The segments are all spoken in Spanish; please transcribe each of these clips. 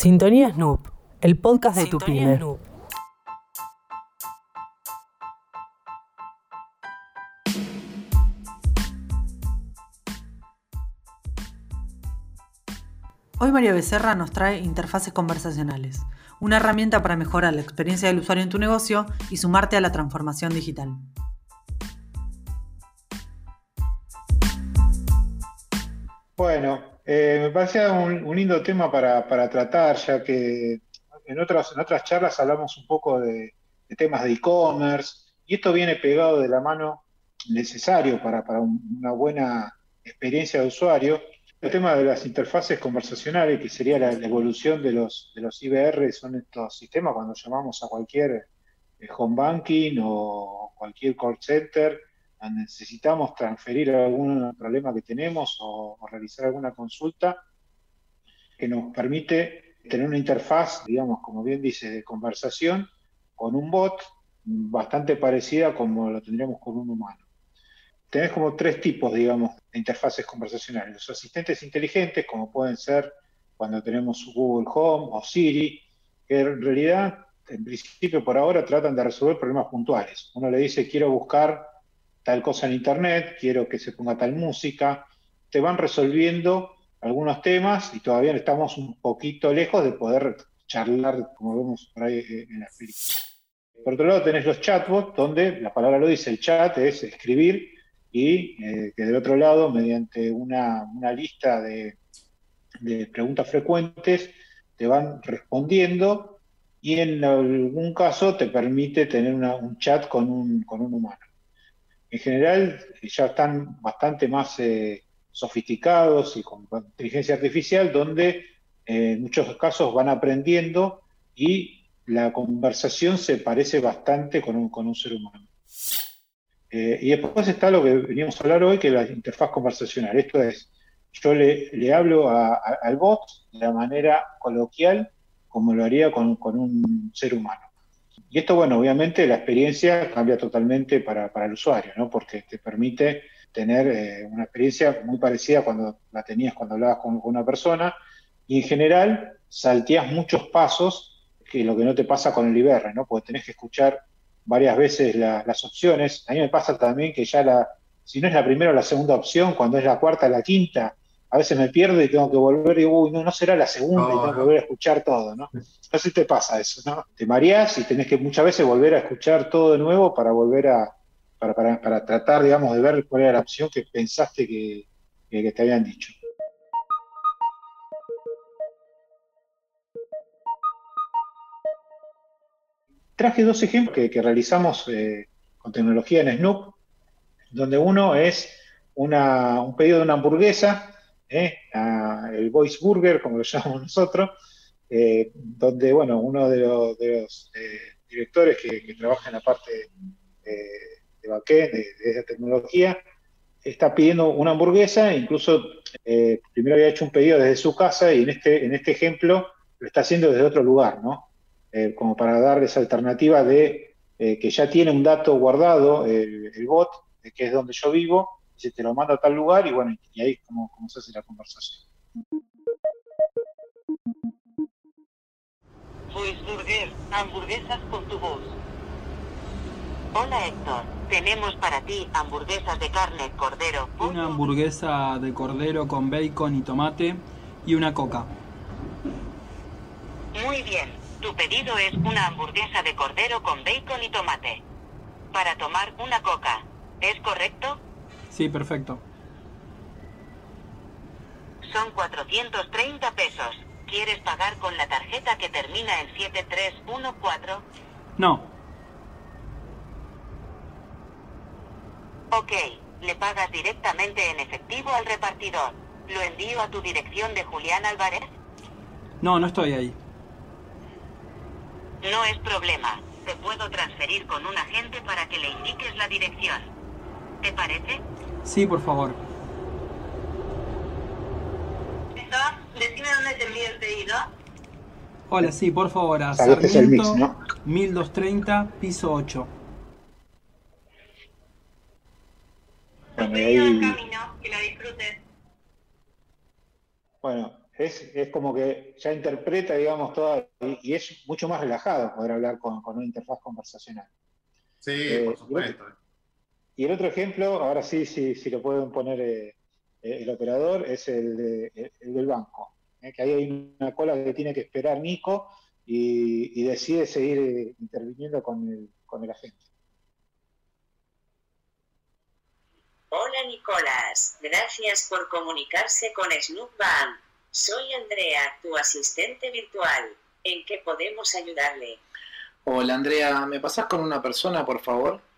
Sintonía Snoop, el podcast de tu pyme. Hoy María Becerra nos trae interfaces conversacionales, una herramienta para mejorar la experiencia del usuario en tu negocio y sumarte a la transformación digital. Bueno, eh, me parecía un, lindo tema para, tratar, ya que en otras, en otras charlas hablamos un poco de, temas de e-commerce, y esto viene pegado de la mano necesario para, una buena experiencia de usuario, el tema de las interfaces conversacionales, que sería la, evolución de los, de los IBR, son estos sistemas cuando llamamos a cualquier eh, home banking o cualquier call center, necesitamos transferir algún problema que tenemos o, realizar alguna consulta, que nos permite tener una interfaz, digamos, como bien dice, de conversación con un bot bastante parecida como lo tendríamos con un humano tenés como tres tipos, digamos, de interfaces conversacionales. Los asistentes inteligentes, como pueden ser cuando tenemos Google Home o Siri, que en realidad, en principio por ahora, tratan de resolver problemas puntuales. Uno le dice, quiero buscar tal cosa en Internet, quiero que se ponga tal música. Te van resolviendo algunos temas y todavía estamos un poquito lejos de poder charlar, como vemos por ahí eh, en la película. Por otro lado, tenés los chatbots, donde la palabra lo dice, el chat es escribir y eh, que del otro lado, mediante una, lista de, preguntas frecuentes, te van respondiendo y en algún caso te permite tener un chat con un, humano. En general ya están bastante más eh, sofisticados y con inteligencia artificial, donde eh, en muchos casos van aprendiendo y la conversación se parece bastante con un ser humano. Eh, y después está lo que veníamos a hablar hoy, que es la interfaz conversacional. Esto es, yo le, hablo al bot de la manera coloquial como lo haría con, un ser humano. Y esto, bueno, obviamente la experiencia cambia totalmente para, el usuario, ¿no? Porque te permite tener eh, una experiencia muy parecida cuando la tenías cuando hablabas con, una persona y en general salteas muchos pasos que lo que no te pasa con el IBR, ¿no? Porque tenés que escuchar varias veces las opciones. A mí me pasa también que ya la, si no es la primera o la segunda opción, cuando es la cuarta o la quinta, a veces me pierdo y tengo que volver y digo, uy, no, no será la segunda y tengo que volver a escuchar todo, ¿no? No sé si te pasa eso, ¿no? Te mareas y tenés que muchas veces volver a escuchar todo de nuevo para volver a, para, para, para tratar, digamos, de ver cuál era la opción que pensaste que, que te habían dicho. traje dos ejemplos que, realizamos eh, con tecnología en Snoop, donde uno es un pedido de una hamburguesa, eh, el Voice Burger, como lo llamamos nosotros, eh, donde bueno, uno de los, directores que, trabaja en la parte de backend, de, de, esa tecnología, está pidiendo una hamburguesa, incluso primero había hecho un pedido desde su casa y en este, en este ejemplo lo está haciendo desde otro lugar, ¿no? Eh, como para darles alternativa de eh, que ya tiene un dato guardado el, bot, de que es donde yo vivo, se te lo manda a tal lugar y bueno, y ahí es como, se hace la conversación. Burger, hamburguesas con tu voz. Hola Héctor, tenemos para ti hamburguesas de carne, cordero. Una hamburguesa de cordero con bacon y tomate y una coca. Muy bien, tu pedido es una hamburguesa de cordero con bacon y tomate. Para tomar una coca. ¿Es correcto? Sí, perfecto. Son 430 pesos. ¿Quieres pagar con la tarjeta que termina en 7314? No. Ok, le pagas directamente en efectivo al repartidor. ¿Lo envío a tu dirección de Julián Álvarez? No, no estoy ahí. No es problema. Te puedo transferir con un agente para que le indiques la dirección. ¿Te parece? Sí, por favor. Decime dónde te envío el pedido. Hola, sí, por favor, a Sarmiento, 1230, piso 8. Bueno, ahí... camino, que la disfrutes. Bueno, es, es, como que ya interpreta, digamos, toda, y, es mucho más relajado poder hablar con, una interfaz conversacional. Sí, eh, por supuesto. Y el otro ejemplo, ahora sí, sí, sí lo pueden poner eh, el operador, es el, el del banco. que ahí hay una cola que tiene que esperar Nico y, decide seguir interviniendo con el, con el agente. Hola Nicolás, gracias por comunicarse con Snoop Soy Andrea, tu asistente virtual. ¿En qué podemos ayudarle? Hola Andrea, ¿me pasas con una persona, por favor?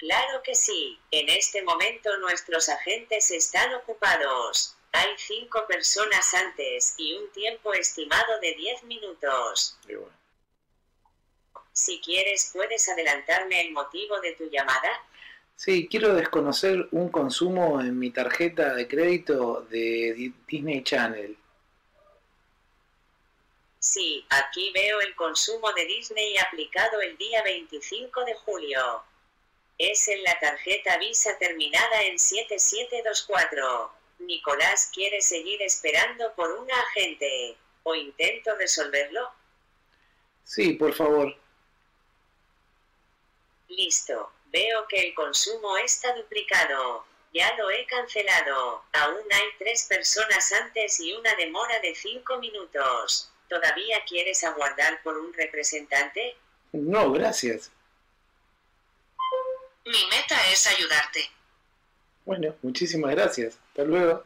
Claro que sí. En este momento nuestros agentes están ocupados. Hay cinco personas antes y un tiempo estimado de 10 minutos. Si quieres, puedes adelantarme el motivo de tu llamada. Sí, quiero desconocer un consumo en mi tarjeta de crédito de Disney Channel. Sí, aquí veo el consumo de Disney aplicado el día 25 de julio. Es en la tarjeta Visa terminada en 7724. Nicolás quiere seguir esperando por un agente. ¿O intento resolverlo? Sí, por favor. Listo. Veo que el consumo está duplicado. Ya lo he cancelado. Aún hay tres personas antes y una demora de cinco minutos. ¿Todavía quieres aguardar por un representante? No, gracias. Mi meta es ayudarte. Bueno, muchísimas gracias. Hasta luego.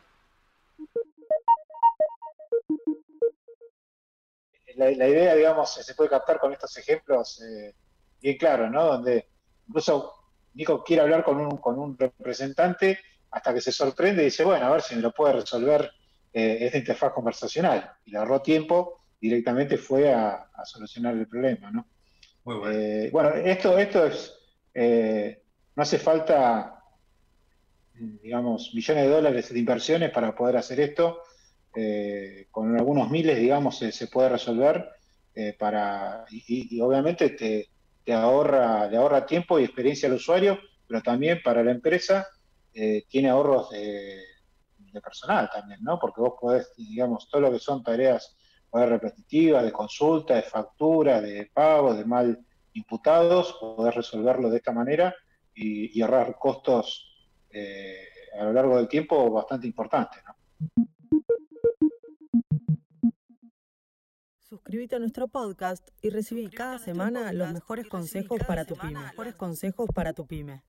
La, idea, digamos, se puede captar con estos ejemplos eh, bien claros, ¿no? Donde incluso Nico quiere hablar con un, con un representante hasta que se sorprende y dice, bueno, a ver si me lo puede resolver eh, esta interfaz conversacional. Y le ahorró tiempo, directamente fue a, solucionar el problema, ¿no? Muy bueno. Eh, bueno, esto, esto es, eh, no hace falta, digamos, millones de dólares de inversiones para poder hacer esto. con algunos miles, digamos, se, puede resolver para, y obviamente te, ahorra, le ahorra tiempo y experiencia al usuario, pero también para la empresa eh, tiene ahorros de, personal también, ¿no? Porque vos podés, digamos, todo lo que son tareas repetitivas, de consulta, de factura, de pago, de mal imputados, podés resolverlo de esta manera y, ahorrar costos eh, a lo largo del tiempo bastante importantes, ¿no? Suscríbete a nuestro podcast y recibí cada semana los mejores consejos para tu pyme. Mejores consejos para tu pyme.